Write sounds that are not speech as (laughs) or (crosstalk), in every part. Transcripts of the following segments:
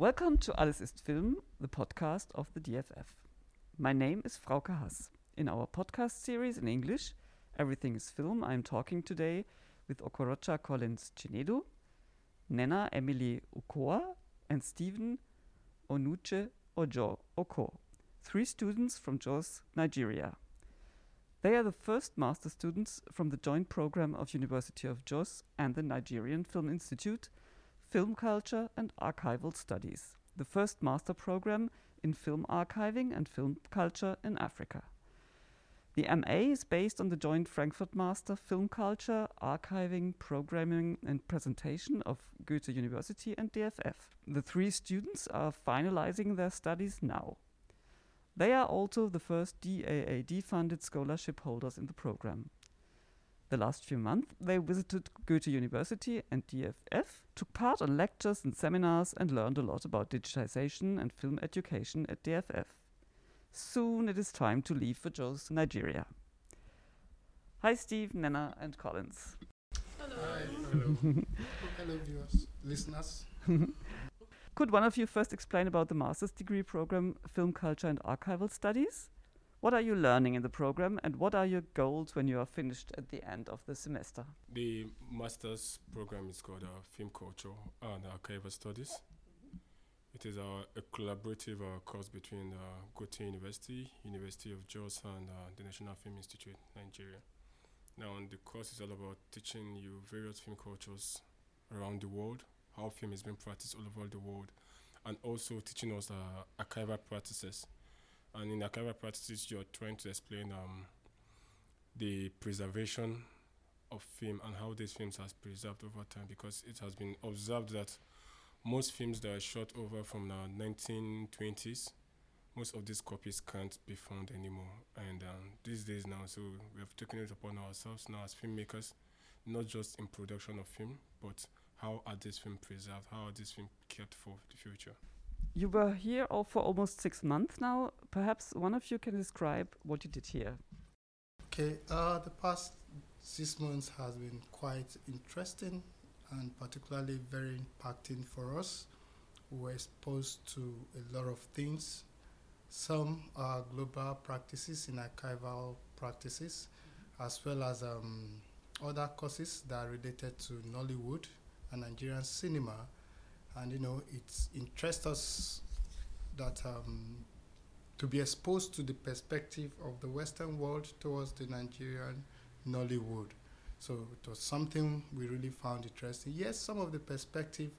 Welcome to Alles ist Film, the podcast of the DFF. My name is Frauke Haas. In our podcast series in English, Everything is Film, I am talking today with Okorocha Collins Chinedu, Nena Emily Ukoa, and Stephen Onuche Ojo Oko, three students from Jos, Nigeria. They are the first master students from the joint program of University of Jos and the Nigerian Film Institute, Film Culture and Archival Studies, the first master program in film archiving and film culture in Africa. The MA is based on the joint Frankfurt Master Film Culture, Archiving, Programming and Presentation of Goethe University and DFF. The three students are finalizing their studies now. They are also the first DAAD funded scholarship holders in the program. The last few months, they visited Goethe University and DFF, took part on lectures and seminars, and learned a lot about digitization and film education at DFF. Soon it is time to leave for Jos, Nigeria. Hi, Steve, Nena, and Collins. Hello. Hi, hello. hello, viewers, listeners. (laughs) Could one of you first explain about the master's degree program, Film Culture and Archival Studies? What are you learning in the program and what are your goals when you are finished at the end of the semester? The master's program is called uh, Film Culture and Archival Studies. It is uh, a collaborative uh, course between uh, Goethe University, University of Jos, and uh, the National Film Institute, Nigeria. Now, the course is all about teaching you various film cultures around the world, how film is being practiced all over the world, and also teaching us uh, archival practices. And in archival practices, you're trying to explain um, the preservation of film and how these films has preserved over time, because it has been observed that most films that are shot over from the 1920s, most of these copies can't be found anymore. And um, these days now, so we have taken it upon ourselves now as filmmakers, not just in production of film, but how are these films preserved? How are these films kept for the future? You were here all for almost six months now. Perhaps one of you can describe what you did here. Okay, uh, the past six months has been quite interesting and particularly very impacting for us. We were exposed to a lot of things. Some are global practices in archival practices, mm-hmm. as well as um, other courses that are related to Nollywood and Nigerian cinema. And you know, it interests us that um, to be exposed to the perspective of the Western world towards the Nigerian Nollywood. So it was something we really found interesting. Yes, some of the perspective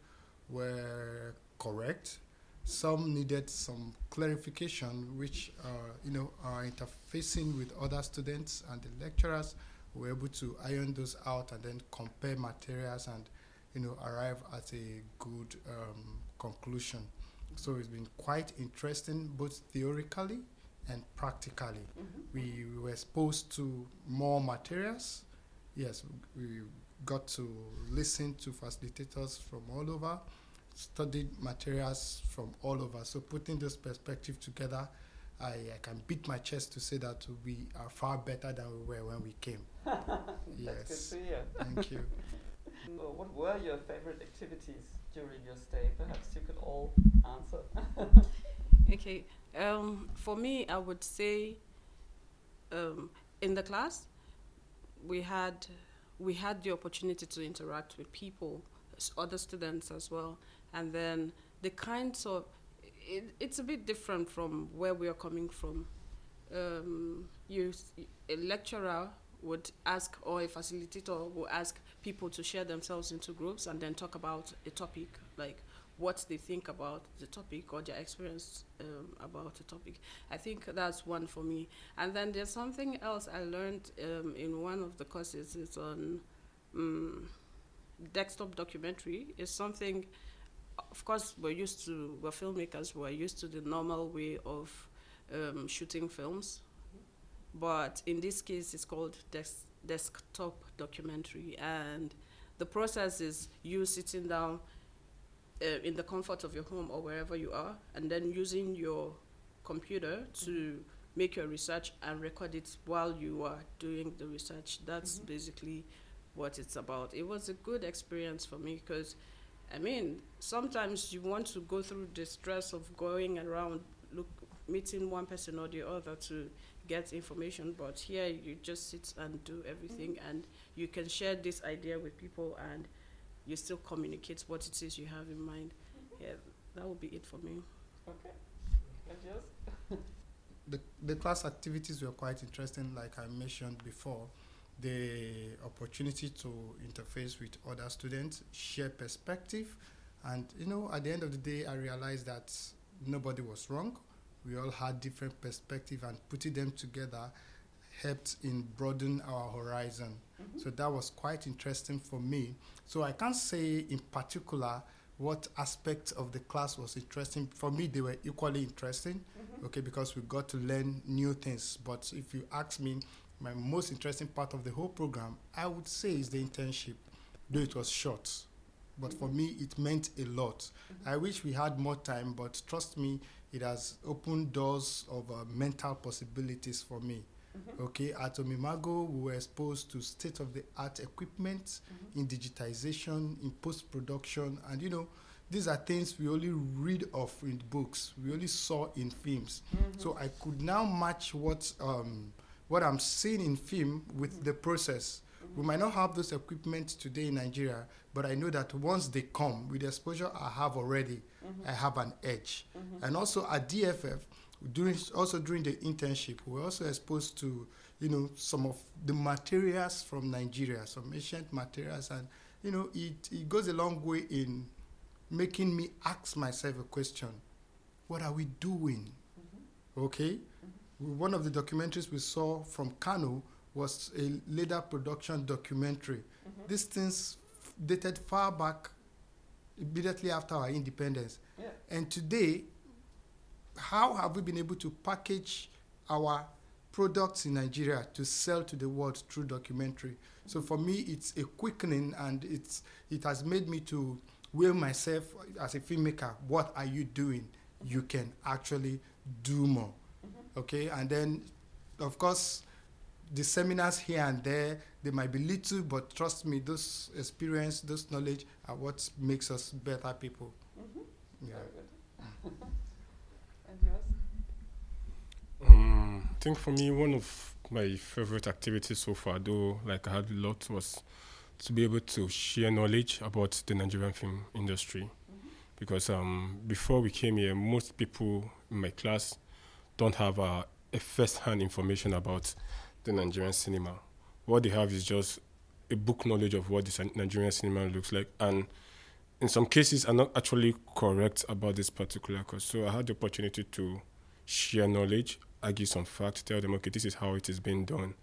were correct. Some needed some clarification, which uh, you know are interfacing with other students and the lecturers were able to iron those out and then compare materials and you know arrive at a good um, conclusion. So it's been quite interesting, both theoretically and practically. Mm-hmm. We, we were exposed to more materials yes, we got to listen to facilitators from all over, studied materials from all over. So putting this perspective together, I, I can beat my chest to say that we are far better than we were when we came. (laughs) yes. good to hear. Thank you. What were your favorite activities during your stay? Perhaps you could all answer. (laughs) okay. Um, for me, I would say um, in the class, we had we had the opportunity to interact with people, other students as well, and then the kinds of it, it's a bit different from where we are coming from. Um, you, a lecturer would ask, or a facilitator will ask people to share themselves into groups and then talk about a topic like what they think about the topic or their experience um, about the topic. I think that's one for me. And then there's something else I learned um, in one of the courses. It's on um, desktop documentary. It's something, of course, we're used to, we're filmmakers, we're used to the normal way of um, shooting films. But in this case, it's called des- desktop documentary. And the process is you sitting down uh, in the comfort of your home or wherever you are, and then using your computer to make your research and record it while you are doing the research. That's mm-hmm. basically what it's about. It was a good experience for me because I mean, sometimes you want to go through the stress of going around, look, meeting one person or the other to get information, but here you just sit and do everything, mm. and you can share this idea with people, and you still communicate what it is you have in mind. Mm-hmm. Yeah, that would be it for me. Okay. And (laughs) the, the class activities were quite interesting, like I mentioned before. The opportunity to interface with other students, share perspective, and you know, at the end of the day, I realized that nobody was wrong. We all had different perspective, and putting them together helped in broaden our horizon. Mm-hmm. So that was quite interesting for me. So I can't say in particular what aspect of the class was interesting. For me, they were equally interesting, mm-hmm. okay, because we got to learn new things. But if you ask me, my most interesting part of the whole program, I would say is the internship, though it was short. But for mm-hmm. me, it meant a lot. I wish we had more time, but trust me, it has opened doors of uh, mental possibilities for me. Okay, at Omnimago, we were exposed to state of the art equipment in digitization, in post production, and you know, these are things we only read of in books, we only saw in films. So I could now match what um, what I'm seeing in film with the process. We might not have those equipment today in Nigeria, but I know that once they come with the exposure I have already, mm-hmm. I have an edge. Mm-hmm. And also at DFF, during also during the internship, we were also exposed to you know some of the materials from Nigeria, some ancient materials, and you know it, it goes a long way in making me ask myself a question: What are we doing? Mm-hmm. Okay, one of the documentaries we saw from Kano was a later production documentary. These things dated far back, immediately after our independence. Yeah. And today, how have we been able to package our products in Nigeria to sell to the world through documentary? So for me, it's a quickening, and it's it has made me to weigh myself as a filmmaker. What are you doing? You can actually do more. Mm-hmm. Okay, and then, of course, the seminars here and there they might be little, but trust me, those experience, those knowledge are what makes us better people. Yeah. Very good. (laughs) and yours? Um, I think for me, one of my favorite activities so far, though, like I had a lot, was to be able to share knowledge about the Nigerian film industry. Because um, before we came here, most people in my class don't have uh, a first-hand information about the Nigerian cinema. What they have is just a book knowledge of what the Nigerian cinema looks like, and in some cases, are not actually correct about this particular course. So I had the opportunity to share knowledge, argue some facts, tell them, okay, this is how it is being done.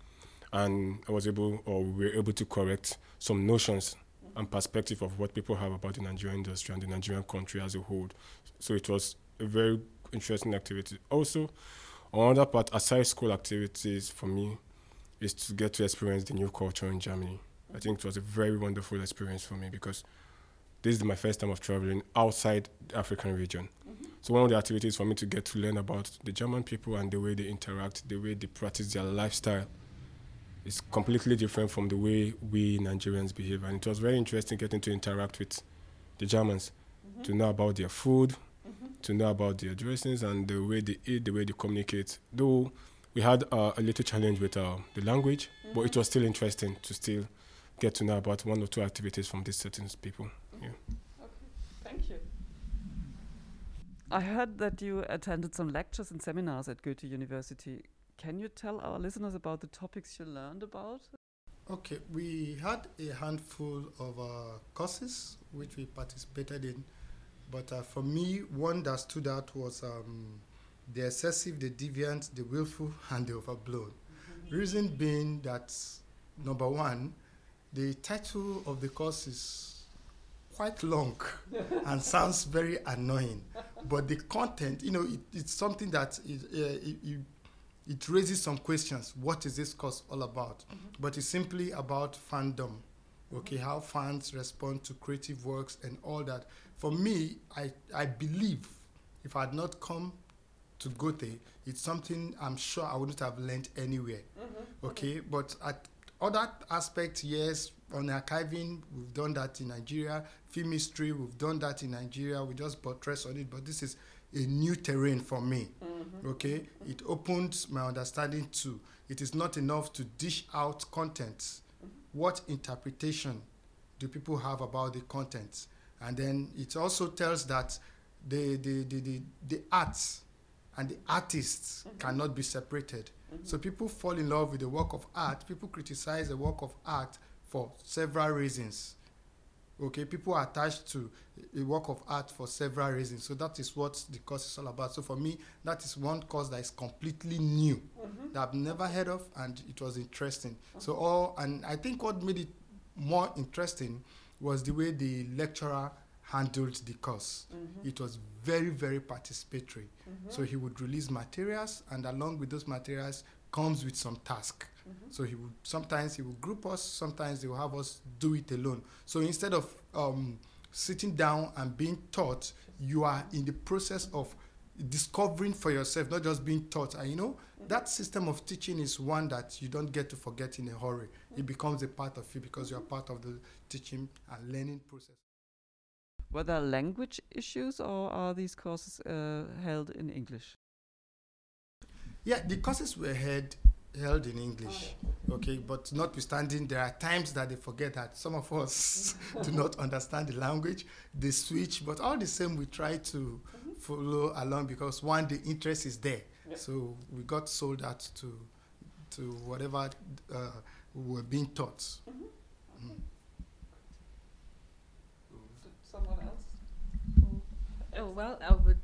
And I was able, or we were able to correct some notions and perspective of what people have about the Nigerian industry and the Nigerian country as a whole. So it was a very interesting activity. Also, on another part, aside school activities for me, is to get to experience the new culture in Germany. I think it was a very wonderful experience for me because this is my first time of traveling outside the African region. Mm-hmm. So one of the activities for me to get to learn about the German people and the way they interact, the way they practice their lifestyle, is completely different from the way we Nigerians behave. And it was very interesting getting to interact with the Germans, mm-hmm. to know about their food, mm-hmm. to know about their dressings and the way they eat, the way they communicate. Though we had uh, a little challenge with uh, the language, but it was still interesting to still get to know about one or two activities from these certain people. Yeah. Thank you. I heard that you attended some lectures and seminars at Goethe University. Can you tell our listeners about the topics you learned about? Okay, we had a handful of uh, courses which we participated in, but uh, for me, one that stood out was um, the excessive, the deviant, the willful, and the overblown. Reason being that number one, the title of the course is quite long (laughs) and sounds very annoying, but the content, you know, it, it's something that is, uh, it, it, it raises some questions. What is this course all about? But it's simply about fandom. Okay, how fans respond to creative works and all that. For me, I, I believe if I had not come to Goethe, it's something I'm sure I wouldn't have learned anywhere. Mm-hmm. Okay, but at other aspects, yes, on archiving, we've done that in Nigeria. Film history, we've done that in Nigeria. We just buttress on it, but this is a new terrain for me. Mm-hmm. Okay, it opens my understanding to. It is not enough to dish out content. Mm-hmm. What interpretation do people have about the content? And then it also tells that the the the the, the arts and the artists mm-hmm. cannot be separated. Mm-hmm. So people fall in love with the work of art. People criticize the work of art for several reasons. Okay, people are attached to a work of art for several reasons. So that is what the course is all about. So for me, that is one course that is completely new mm-hmm. that I've never heard of, and it was interesting. So all, and I think what made it more interesting was the way the lecturer handled the course. Mm-hmm. It was very, very participatory. Mm-hmm. So he would release materials, and along with those materials comes with some task. Mm-hmm. So he would sometimes he would group us, sometimes he will have us do it alone. So instead of um, sitting down and being taught, you are in the process of discovering for yourself, not just being taught. And you know, that system of teaching is one that you don't get to forget in a hurry. It becomes a part of you because you are part of the teaching and learning process. Were there language issues or are these courses uh, held in English? Yeah, the courses were held held in English. Okay, but notwithstanding, there are times that they forget that some of us (laughs) do not understand the language. They switch, but all the same, we try to follow along because one, the interest is there. So we got sold out to to whatever uh, we were being taught. Mm. Someone else? Oh, well, I would.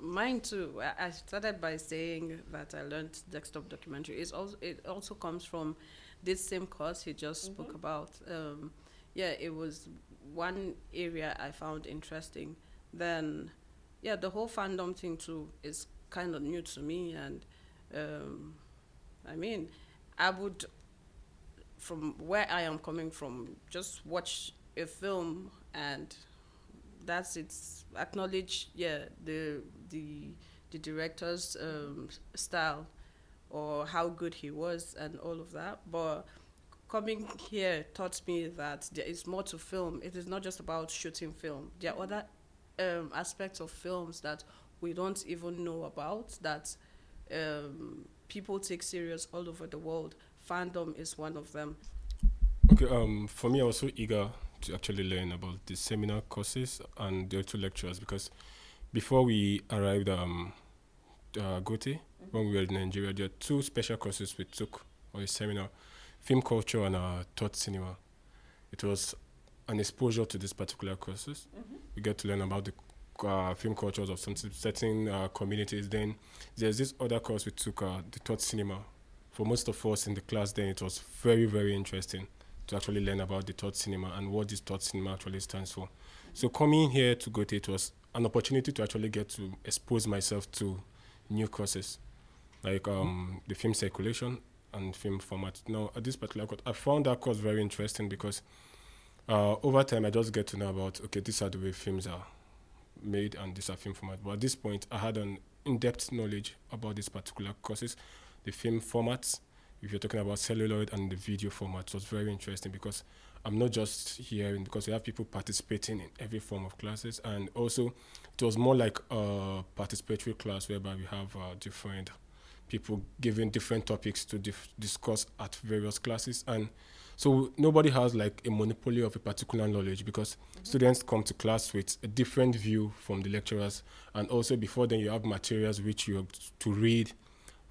Mine too. I- I started by saying that I learned desktop documentary. It's also it also comes from this same course he just spoke about. Um, yeah, it was one area I found interesting. Then, yeah, the whole fandom thing too is kind of new to me, and um, I mean, I would, from where I am coming from, just watch a film and that's it's acknowledge yeah the the the director's um, style or how good he was and all of that. But coming here taught me that there is more to film. It is not just about shooting film. There are other um, aspects of films that we don't even know about that um, people take serious all over the world. Fandom is one of them. Okay, um, for me, I was so eager to actually learn about the seminar courses and the two lectures because before we arrived um, uh, Goethe, when we were in Nigeria, there are two special courses we took or a seminar, film culture and uh, thought cinema. It was an exposure to these particular courses. We get to learn about the uh, film cultures of some certain uh, communities. Then there's this other course we took, uh, the thought cinema. For most of us in the class, then it was very, very interesting to actually learn about the thought cinema and what this thought cinema actually stands for. So coming here to Goethe, it was an opportunity to actually get to expose myself to new courses, like um, the film circulation and film format. Now, at this particular course, I found that course very interesting because uh, over time I just get to know about okay, these are the way films are made and these are film format. But at this point, I had an in-depth knowledge about these particular courses, the film formats, if you're talking about celluloid and the video format was very interesting because I'm not just hearing because we have people participating in every form of classes. And also it was more like a participatory class whereby we have uh, different people giving different topics to dif- discuss at various classes. And so nobody has like a monopoly of a particular knowledge because students come to class with a different view from the lecturers. And also before then you have materials which you have to read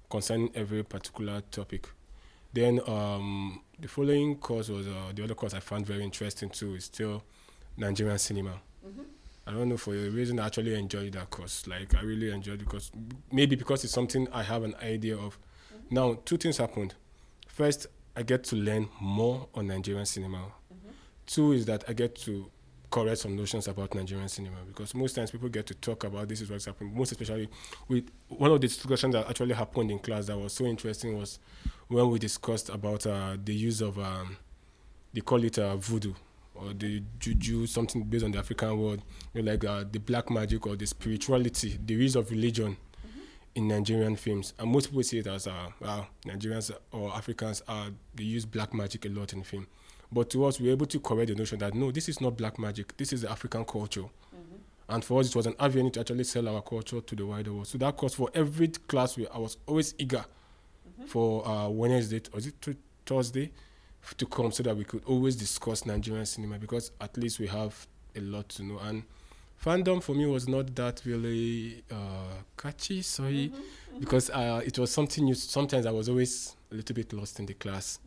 concerning every particular topic then um, the following course was uh, the other course I found very interesting too. Is still Nigerian cinema. I don't know for a reason I actually enjoyed that course. Like I really enjoyed it because maybe because it's something I have an idea of. Now two things happened. First, I get to learn more on Nigerian cinema. Two is that I get to correct some notions about Nigerian cinema because most times people get to talk about this is what's happening. Most especially with one of the discussions that actually happened in class that was so interesting was when we discussed about uh, the use of um, they call it uh, voodoo or the juju, something based on the African world, you know, like uh, the black magic or the spirituality, the use of religion in Nigerian films, and most people see it as uh, well, Nigerians or Africans are they use black magic a lot in film. But to us, we were able to correct the notion that no, this is not black magic. This is the African culture. Mm-hmm. And for us, it was an avenue to actually sell our culture to the wider world. So that course for every class, we, I was always eager mm-hmm. for uh, Wednesday, or is it t- Thursday, f- to come so that we could always discuss Nigerian cinema because at least we have a lot to know. And fandom for me was not that really uh, catchy, sorry, mm-hmm, mm-hmm. because uh, it was something new. Sometimes I was always a little bit lost in the class.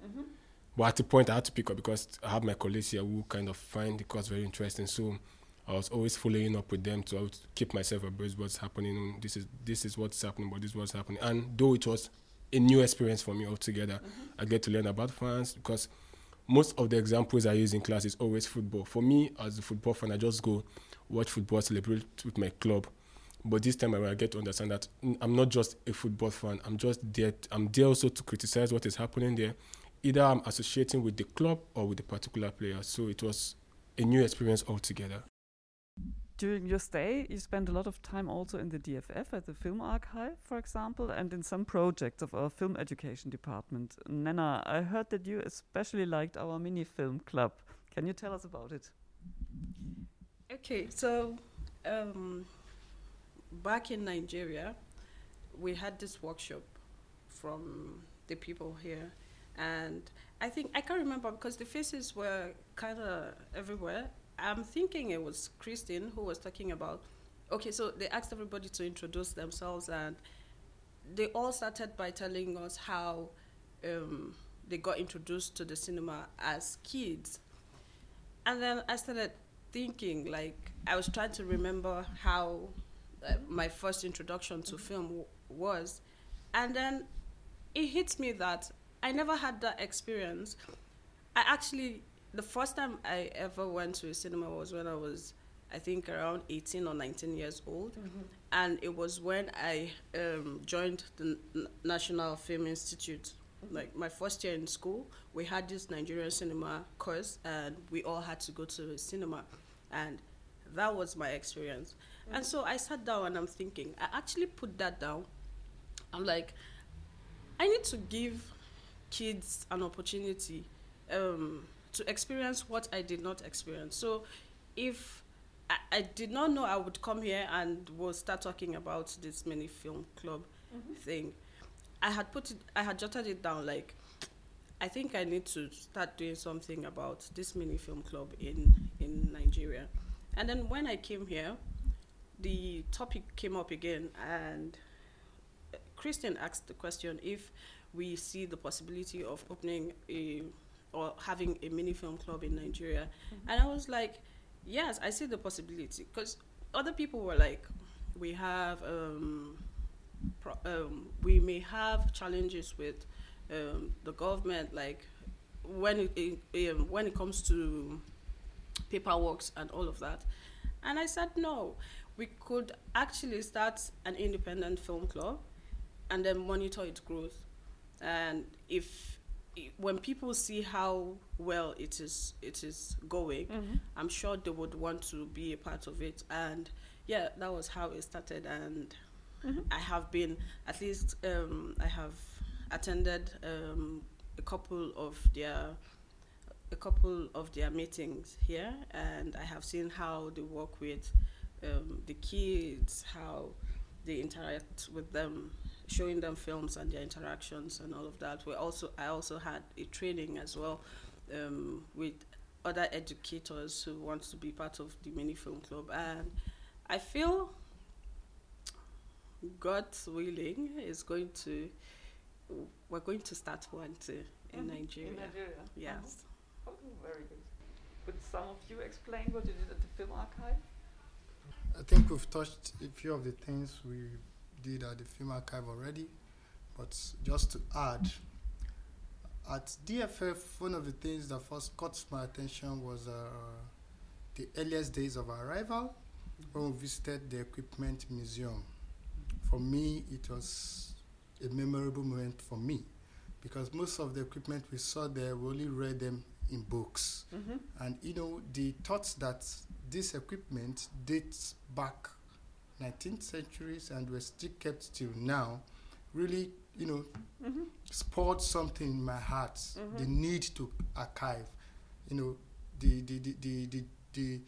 But at the point, I had to pick up because I have my colleagues here who kind of find the course very interesting. So I was always following up with them to keep myself abreast what's happening. This is this is what's happening, but this is what's happening. And though it was a new experience for me altogether, mm-hmm. I get to learn about fans because most of the examples I use in class is always football. For me, as a football fan, I just go watch football, celebrate with my club. But this time I get to understand that I'm not just a football fan. I'm just there. I'm there also to criticize what is happening there. Either I'm associating with the club or with the particular player. So it was a new experience altogether. During your stay, you spent a lot of time also in the DFF at the Film Archive, for example, and in some projects of our film education department. Nana, I heard that you especially liked our mini film club. Can you tell us about it? Okay, so um, back in Nigeria, we had this workshop from the people here, and I think I can't remember because the faces were kind of everywhere. I'm thinking it was Christine who was talking about. Okay, so they asked everybody to introduce themselves, and they all started by telling us how um, they got introduced to the cinema as kids. And then I started thinking, like, I was trying to remember how uh, my first introduction to film w- was. And then it hits me that I never had that experience. I actually, the first time I ever went to a cinema was when I was, I think, around 18 or 19 years old. Mm-hmm. And it was when I um, joined the N- National Film Institute. Like my first year in school, we had this Nigerian cinema course, and we all had to go to a cinema and that was my experience. Mm-hmm. And so I sat down and I'm thinking, I actually put that down. I'm like, I need to give kids an opportunity um, to experience what I did not experience. So if I, I, did not know I would come here and will start talking about this mini film club mm-hmm. thing, I had put it, I had jotted it down like, I think I need to start doing something about this mini film club in in Nigeria. And then when I came here, the topic came up again, and Christian asked the question if we see the possibility of opening a or having a mini film club in Nigeria, mm-hmm. and I was like, yes, I see the possibility because other people were like, we have um, pro- um, we may have challenges with um, the government, like when it, it um, when it comes to paperwork and all of that. And I said no, we could actually start an independent film club, and then monitor its growth. And if when people see how well it is it is going, mm-hmm. I'm sure they would want to be a part of it. And yeah, that was how it started. And mm-hmm. I have been at least um, I have attended um, a couple of their a couple of their meetings here, and I have seen how they work with um, the kids, how they interact with them, showing them films and their interactions and all of that. We also I also had a training as well um, with other educators who want to be part of the mini film club, and I feel God willing is going to we're going to start one too in mm-hmm. Nigeria. In Nigeria. Yes. Oh, very good. Could some of you explain what you did at the film archive? I think we've touched a few of the things we did at the film archive already, but just to add, at DFF, one of the things that first caught my attention was uh, the earliest days of our arrival when we visited the equipment museum. For me, it was a memorable moment for me because most of the equipment we saw there, we only read them in books. Mm-hmm. And you know, the thoughts that this equipment dates back 19th centuries and were still kept till now, really, you know, Mm-hmm. spurred something in my heart. Mhm. The need to archive, you know, the the the the the, the,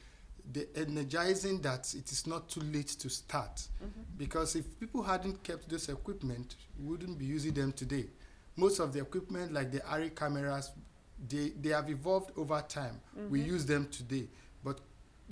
the energizing that it is not too late to start. Mm-hmm. Because if people hadn't kept those equipment, wouldn't be using them today. Most of the equipment, like the ARRI cameras, they, they have evolved over time. We Mm-hmm. use them today.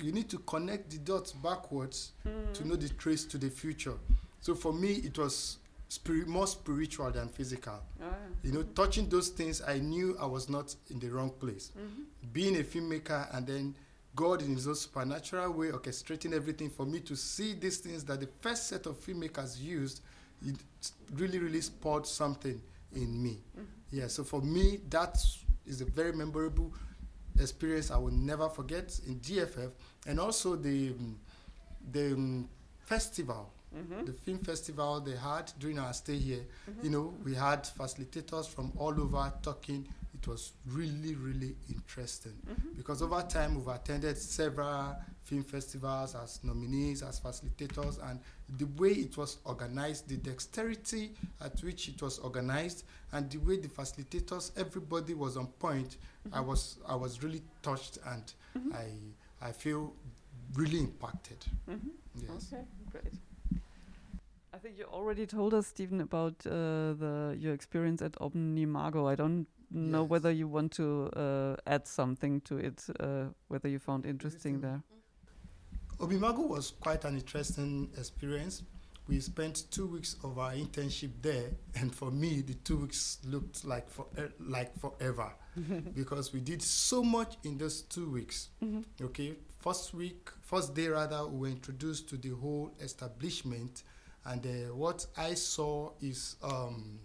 You need to connect the dots backwards Mm-hmm. to know the trace to the future. So for me, it was spirit, more spiritual than physical. Oh, yeah. You know, touching those things, I knew I was not in the wrong place. Mhm. Being a filmmaker and then God in his own supernatural way orchestrating everything for me to see these things that the first set of filmmakers used, it really, really spurred something in me. Mhm. Yeah, so for me, that is a very memorable experience I will never forget in DFF, and also the um, the um, festival, Mhm. the film festival they had during our stay here. Mhm. You know, we had facilitators from all over talking. It was really, really interesting Mhm. because over time we've attended several film festivals as nominees, as facilitators, and the way it was organized, the dexterity at which it was organized, and the way the facilitators, everybody was on point. I Mhm. was I was really touched, and Mhm. I I feel really impacted. Mhm. Yes. Okay, great. I think you already told us, Stephen, about uh, the your experience at Omnimago. I don't know Yes. whether you want to uh, add something to it, uh, whether you found interesting there. Omnimago was quite an interesting experience. We spent two weeks of our internship there, and for me, the two weeks looked like for like forever (laughs) because we did so much in those two weeks. Mhm. Okay, first week, first day rather, we were introduced to the whole establishment, and uh, what I saw is um,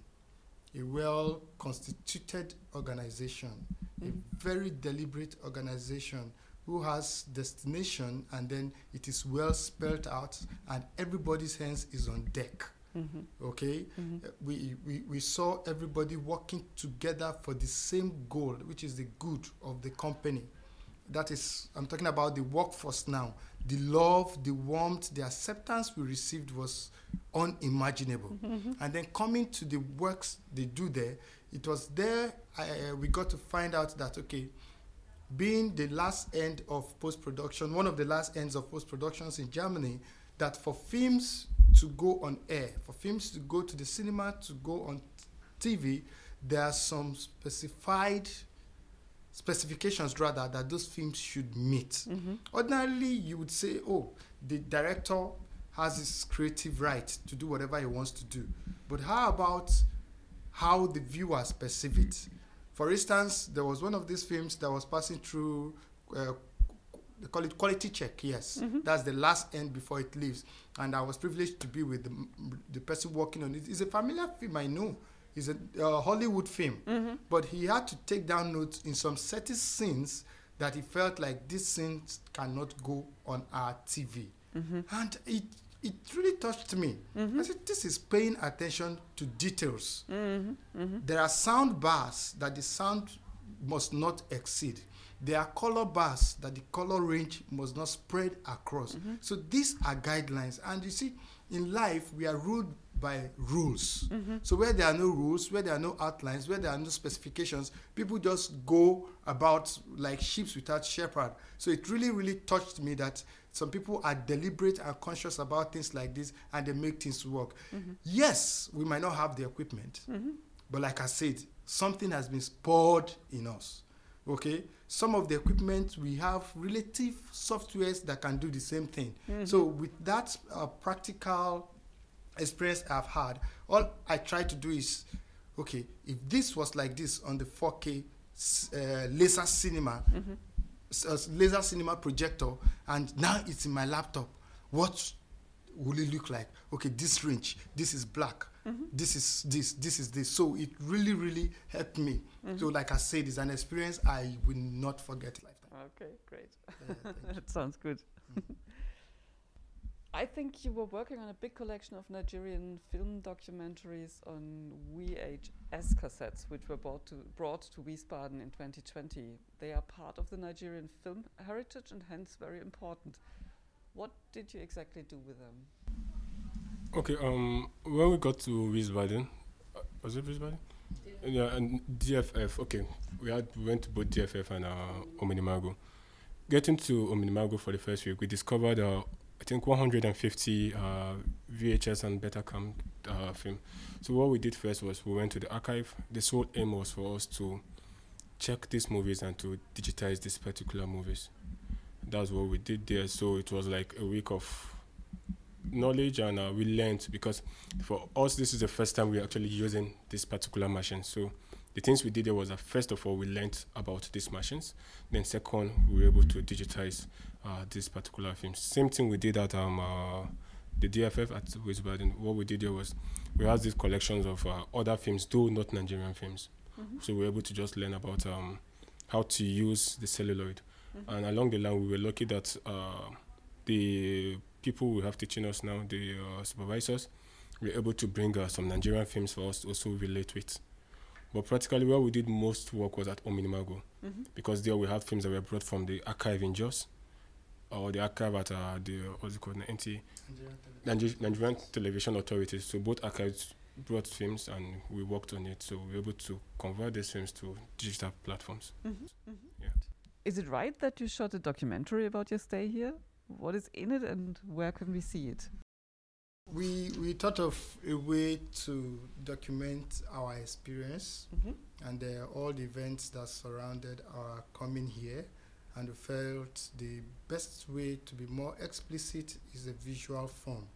a well-constituted organization, Mhm. a very deliberate organization who has destination, and then it is well spelled out, and everybody's hands is on deck. Mhm. Okay, Mhm. uh, we, we, we saw everybody working together for the same goal, which is the good of the company. That is, I'm talking about the workforce now. The love, the warmth, the acceptance we received was unimaginable. Mhm. And then coming to the works they do there, it was there I, we got to find out that, okay, being the last end of post production, one of the last ends of post productions in Germany, that for films to go on air, for films to go to the cinema, to go on TV, there are some specified specifications rather that those films should meet. Mhm. Ordinarily, you would say, oh, the director has his creative right to do whatever he wants to do. But how about how the viewers perceive it? For instance, there was one of these films that was passing through, uh, they call it quality check, yes. Mhm. That's the last end before it leaves. And I was privileged to be with the, the person working on it. It's a familiar film, I know. It's a uh, Hollywood film Mhm. but he had to take down notes in some certain scenes that he felt like these scenes cannot go on our TV. Mhm. And it, it really touched me. I Mhm. said, this is paying attention to details. Mhm. Mhm. There are sound bars that the sound must not exceed. There are color bars that the color range must not spread across. Mhm. So these are guidelines. And you see, in life, we are ruled by rules. Mhm. So where there are no rules, where there are no outlines, where there are no specifications, people just go about like sheep without shepherd. So it really, really touched me that some people are deliberate and conscious about things like this and they make things work. Mhm. Yes, we might not have the equipment, Mhm. but like I said, something has been poured in us. Okay, some of the equipment we have relative softwares that can do the same thing. Mhm. So with that uh, practical experience I've had, all I try to do is, okay, if this was like this on the 4K uh, laser cinema, Mhm. s- uh, laser cinema projector, and now it's in my laptop, what will it look like? Okay, this range, this is black, Mhm. this is this, this is this. So it really, really helped me. Mhm. So like I said, it's an experience I will not forget lifetime. Okay, great. (laughs) You. that sounds good. (laughs) I think you were working on a big collection of Nigerian film documentaries on VHS cassettes, which were brought to, brought to Wiesbaden in 2020. They are part of the Nigerian film heritage and hence very important. What did you exactly do with them? Okay, um, when we got to Wiesbaden, uh, was it Wiesbaden? Yeah, and DFF. Okay, we had we went to both DFF and uh, Ominimago. Getting to Ominimago for the first week, we discovered uh, I think 150 uh, VHS and Betacam uh, film. So what we did first was we went to the archive. The sole aim was for us to check these movies and to digitize these particular movies. That's what we did there. So it was like a week of knowledge and uh, we learned because for us this is the first time we're actually using this particular machine so the things we did there was that first of all we learned about these machines. Then second we were able to digitize uh, this particular film. Same thing we did at um, uh, the DFF at Wiesbaden what we did there was we had these collections of uh, other films though not Nigerian films. Mm-hmm. so we were able to just learn about um, how to use the celluloid. And along the line we were lucky that uh, the people we have teaching us now, the uh, supervisors, were able to bring uh, some Nigerian films for us to also relate with. But practically, where we did most work was at Ominimago, Mm-hmm. because there we have films that were brought from the archive in Jos, or the archive at uh, the what's it called, NT, Nigerian Niger- Nigerian Television Authorities. So both archives brought films, and we worked on it. So we were able to convert these films to digital platforms. Yeah. Is it right that you shot a documentary about your stay here? What is in it and where can we see it? We we thought of a way to document our experience and uh, all the events that surrounded our coming here, and we felt the best way to be more explicit is a visual form.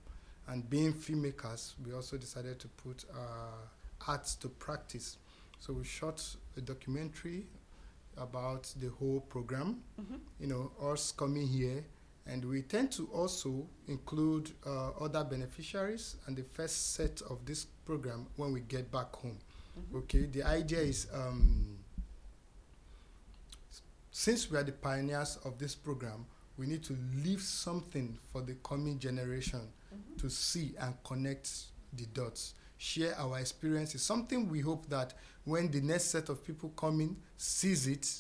And being filmmakers, we also decided to put uh, arts to practice. So we shot a documentary about the whole program. You know, us coming here and we tend to also include uh, other beneficiaries and the first set of this program when we get back home. Okay, the idea is um, since we are the pioneers of this program, we need to leave something for the coming generation to see and connect the dots, share our experiences. Something we hope that when the next set of people coming sees it,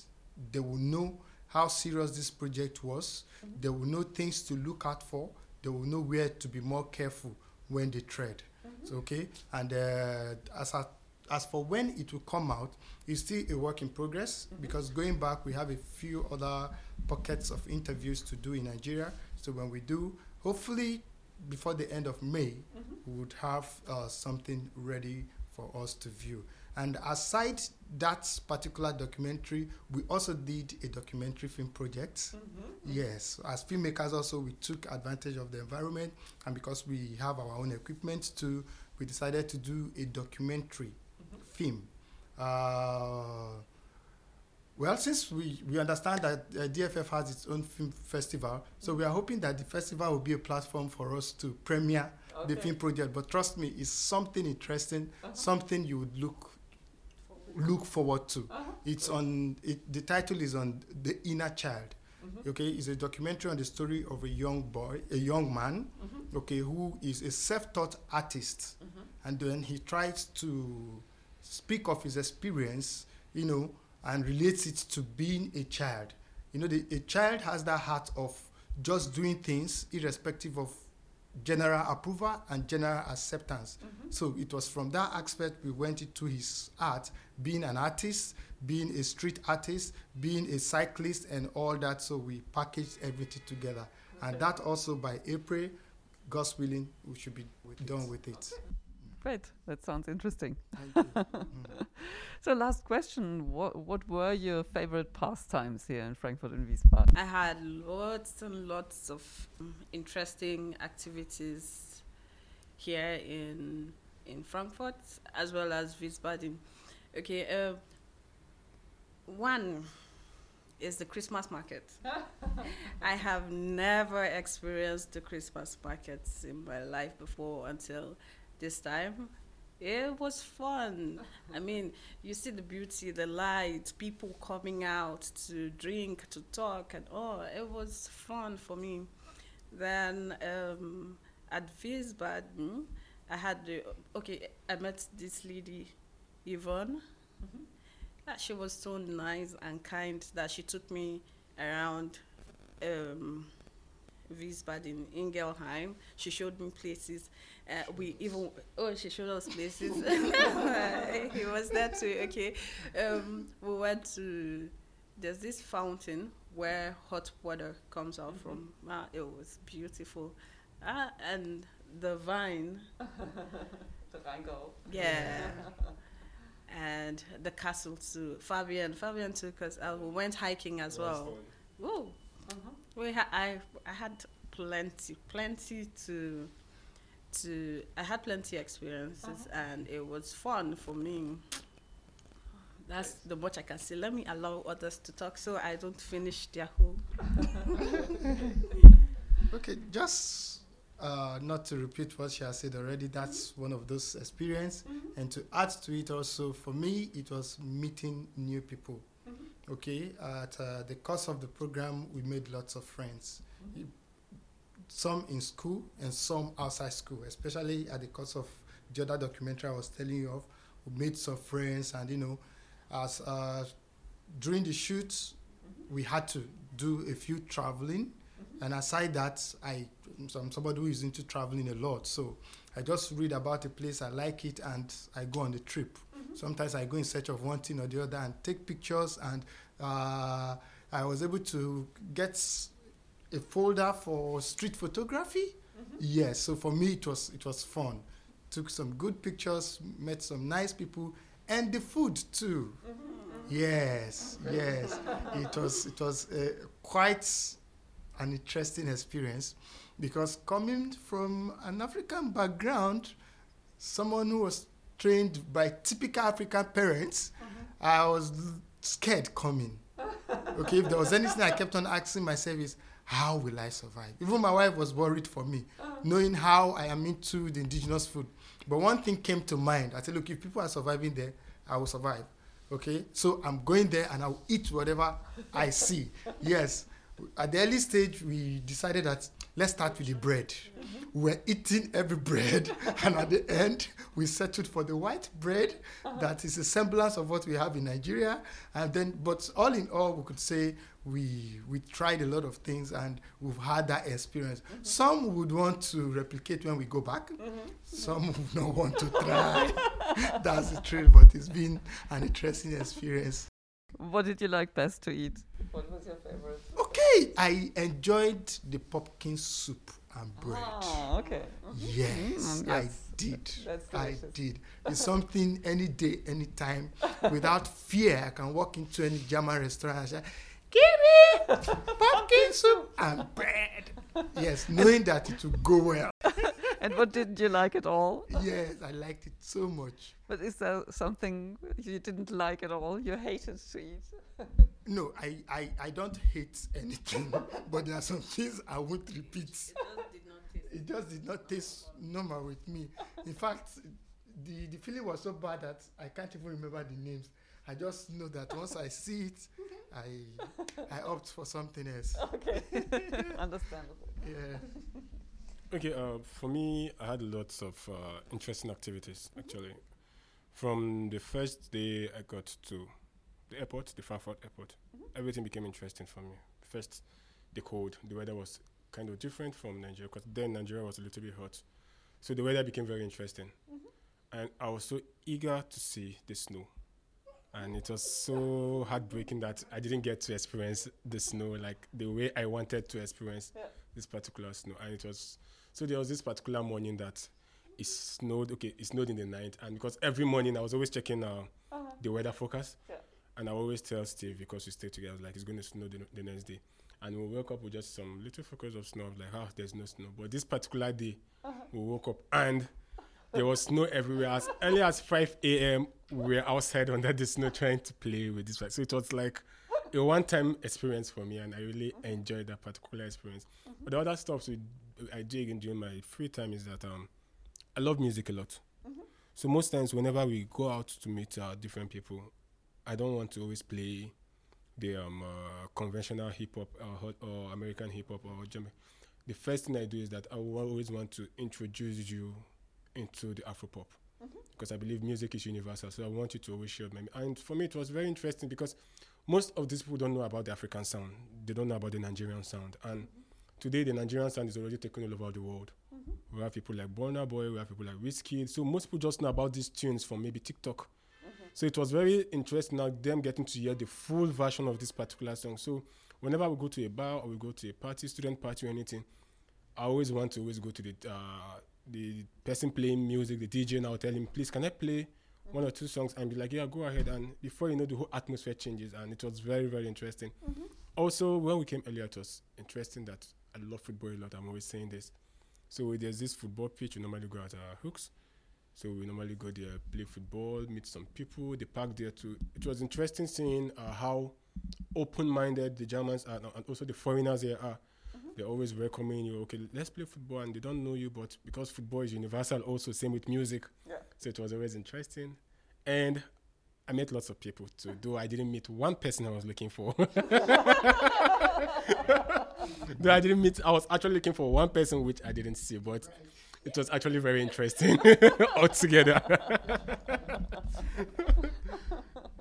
they will know how serious this project was. They will know things to look out for. They will know where to be more careful when they tread. So, okay, and uh, as a, as for when it will come out, it's still a work in progress because going back, we have a few other pockets of interviews to do in Nigeria. So when we do, hopefully before the end of May, we would have uh, something ready for us to view. And aside that particular documentary, we also did a documentary film project. Yes, as filmmakers, also we took advantage of the environment, and because we have our own equipment too, we decided to do a documentary film. Uh, well, since we, we understand that uh, DFF has its own film festival, so we are hoping that the festival will be a platform for us to premiere the film project. But trust me, it's something interesting, something you would look look forward to. Uh-huh. It's on. It, the title is on the inner child. Mm-hmm. Okay, it's a documentary on the story of a young boy, a young man, mm-hmm. okay, who is a self-taught artist, mm-hmm. and then he tries to speak of his experience, you know, and relates it to being a child. You know, the, a child has that heart of just doing things irrespective of general approval and general acceptance. Mm-hmm. So it was from that aspect we went into his art, being an artist, being a street artist, being a cyclist, and all that. So we packaged everything together. And that also by April, God's willing, we should be done with it. Great, that sounds interesting. (laughs) Mm. So, last question: What what were your favorite pastimes here in Frankfurt and Wiesbaden? I had lots and lots of um, interesting activities here in in Frankfurt as well as Wiesbaden. Okay, uh, one is the Christmas market. (laughs) I have never experienced the Christmas markets in my life before until this time. It was fun. I mean, you see the beauty, the light, people coming out to drink, to talk, and oh, it was fun for me. Then um, at Wiesbaden, I had the okay. I met this lady, Yvonne. Uh, She was so nice and kind that she took me around um, Wiesbaden, Ingelheim. She showed me places. Uh, we even oh she showed us places. (laughs) he was there too. Okay, um, we went to. There's this fountain where hot water comes out mm-hmm. from. Ah, it was beautiful, ah, and the vine. (laughs) the Rheingau. Yeah. (laughs) and the castle too. Fabian, Fabian too, because uh, we went hiking as well. Whoa. Uh-huh. We ha- I I had plenty, plenty to to. I had plenty experiences, uh-huh. and it was fun for me. That's the much I can say. Let me allow others to talk so I don't finish their whole. (laughs) okay, just uh, not to repeat what she has said already, that's mm-hmm. one of those experiences. Mm-hmm. And to add to it also, for me, it was meeting new people. Okay, at uh, the course of the program, we made lots of friends. Mm-hmm. Some in school and some outside school, especially at the course of the other documentary I was telling you of. We made some friends, and you know, as uh, during the shoots, we had to do a few traveling. And aside that, I I'm somebody who is into traveling a lot. So I just read about a place, I like it, and I go on the trip. Mm-hmm. Sometimes I go in search of one thing or the other and take pictures. And uh, I was able to get a folder for street photography. Mm-hmm. Yes, so for me it was it was fun. Took some good pictures, met some nice people, and the food too. Mm-hmm. Yes, yes, (laughs) it was it was uh, quite an interesting experience because coming from an African background, someone who was trained by typical African parents, mm-hmm. I was scared coming. okay, if there was anything I kept on asking myself is, how will I survive? Even my wife was worried for me, uh-huh. knowing how I am into the indigenous food. But one thing came to mind. I said, look, if people are surviving there, I will survive. Okay, so I'm going there and I'll eat whatever I see. (laughs) Yes. At the early stage, we decided that let's start with the bread. Mm-hmm. We're eating every bread, (laughs) and at the end, we settled for the white bread uh-huh. that is a semblance of what we have in Nigeria. And then, but all in all, we could say we we tried a lot of things and we've had that experience. Mm-hmm. Some would want to replicate when we go back. Mm-hmm. Some would (laughs) not want to try. (laughs) That's the truth, but it's been an interesting experience. What did you like best to eat? What was your favorite? Okay, I enjoyed the pumpkin soup and bread. Oh, okay. Yes, mm, I did. I did. It's something any day, anytime, without fear. I can walk into any German restaurant and say, Give me pumpkin soup and bread. Yes, knowing that it will go well. (laughs) and what didn't you like it all? Yes, I liked it so much. But is there something you didn't like at all? You hated to eat? (laughs) no, I, I, I don't hate anything, (laughs) but there are some things I won't repeat. It just did not taste normal with me. In fact, the, the feeling was so bad that I can't even remember the names. I just know that once I see it, (laughs) I I opt for something else. Okay, (laughs) understandable. Yeah. Okay, uh, for me, I had lots of uh, interesting activities actually. From the first day I got to the airport, the Frankfurt airport, mm-hmm. everything became interesting for me. First, the cold, the weather was kind of different from Nigeria because then Nigeria was a little bit hot. So the weather became very interesting. Mm-hmm. And I was so eager to see the snow. And it was so heartbreaking that I didn't get to experience the snow like the way I wanted to experience yeah. this particular snow. And it was so there was this particular morning that it snowed. Okay, it snowed in the night, and because every morning I was always checking uh, uh-huh. the weather forecast, yeah. And I always tell Steve because we stay together, like it's going to snow the, the next day, and we woke up with just some little focus of snow. like, ah, oh, there's no snow. But this particular day, uh-huh. we woke up and there was snow everywhere. As early as 5 a.m., we were outside under the snow trying to play with this. So it was like a one-time experience for me, and I really mm-hmm. enjoyed that particular experience. Mm-hmm. But the other stuff we, I do again during my free time is that um, I love music a lot. Mm-hmm. So most times, whenever we go out to meet uh, different people, I don't want to always play the um, uh, conventional hip hop or, or American hip hop or German. The first thing I do is that I always want to introduce you into the Afro pop mm-hmm. because I believe music is universal. So I want you to always share my. And for me, it was very interesting because most of these people don't know about the African sound. They don't know about the Nigerian sound. And today the Nigerian sound is already taken all over the world. We have people like Burna Boy, we have people like Wizkid. So most people just know about these tunes from maybe TikTok. So it was very interesting now them getting to hear the full version of this particular song. So whenever we go to a bar or we go to a party, student party or anything, I always want to always go to the uh, the person playing music, the DJ, and I'll tell him, please, can I play one or two songs? And be like, yeah, go ahead. And before you know, the whole atmosphere changes, and it was very, very interesting. Also, when we came earlier, it was interesting that I love football a lot. I'm always saying this. So there's this football pitch. We normally go at our hooks. So we normally go there, play football, meet some people. They park there too. It was interesting seeing uh, how open-minded the Germans are, and also the foreigners here are. They're always welcoming you. Okay, let's play football, and they don't know you, but because football is universal, also same with music. Yeah. So it was always interesting, and I met lots of people too. Though I didn't meet one person I was looking for. (laughs) (laughs) though I didn't meet, I was actually looking for one person which I didn't see, but it was actually very interesting (laughs) altogether. (laughs)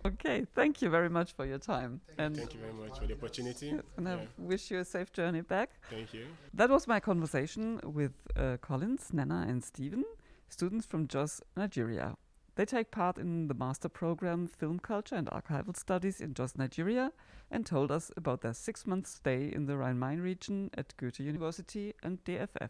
Okay, thank you very much for your time. And Thank you very much for the opportunity. Yes, and I wish you a safe journey back. thank you. That was my conversation with uh, Collins, Nana, and Stephen, students from JOS Nigeria. They take part in the master program Film Culture and Archival Studies in JOS Nigeria and told us about their six month stay in the Rhine Main region at Goethe University and DFF.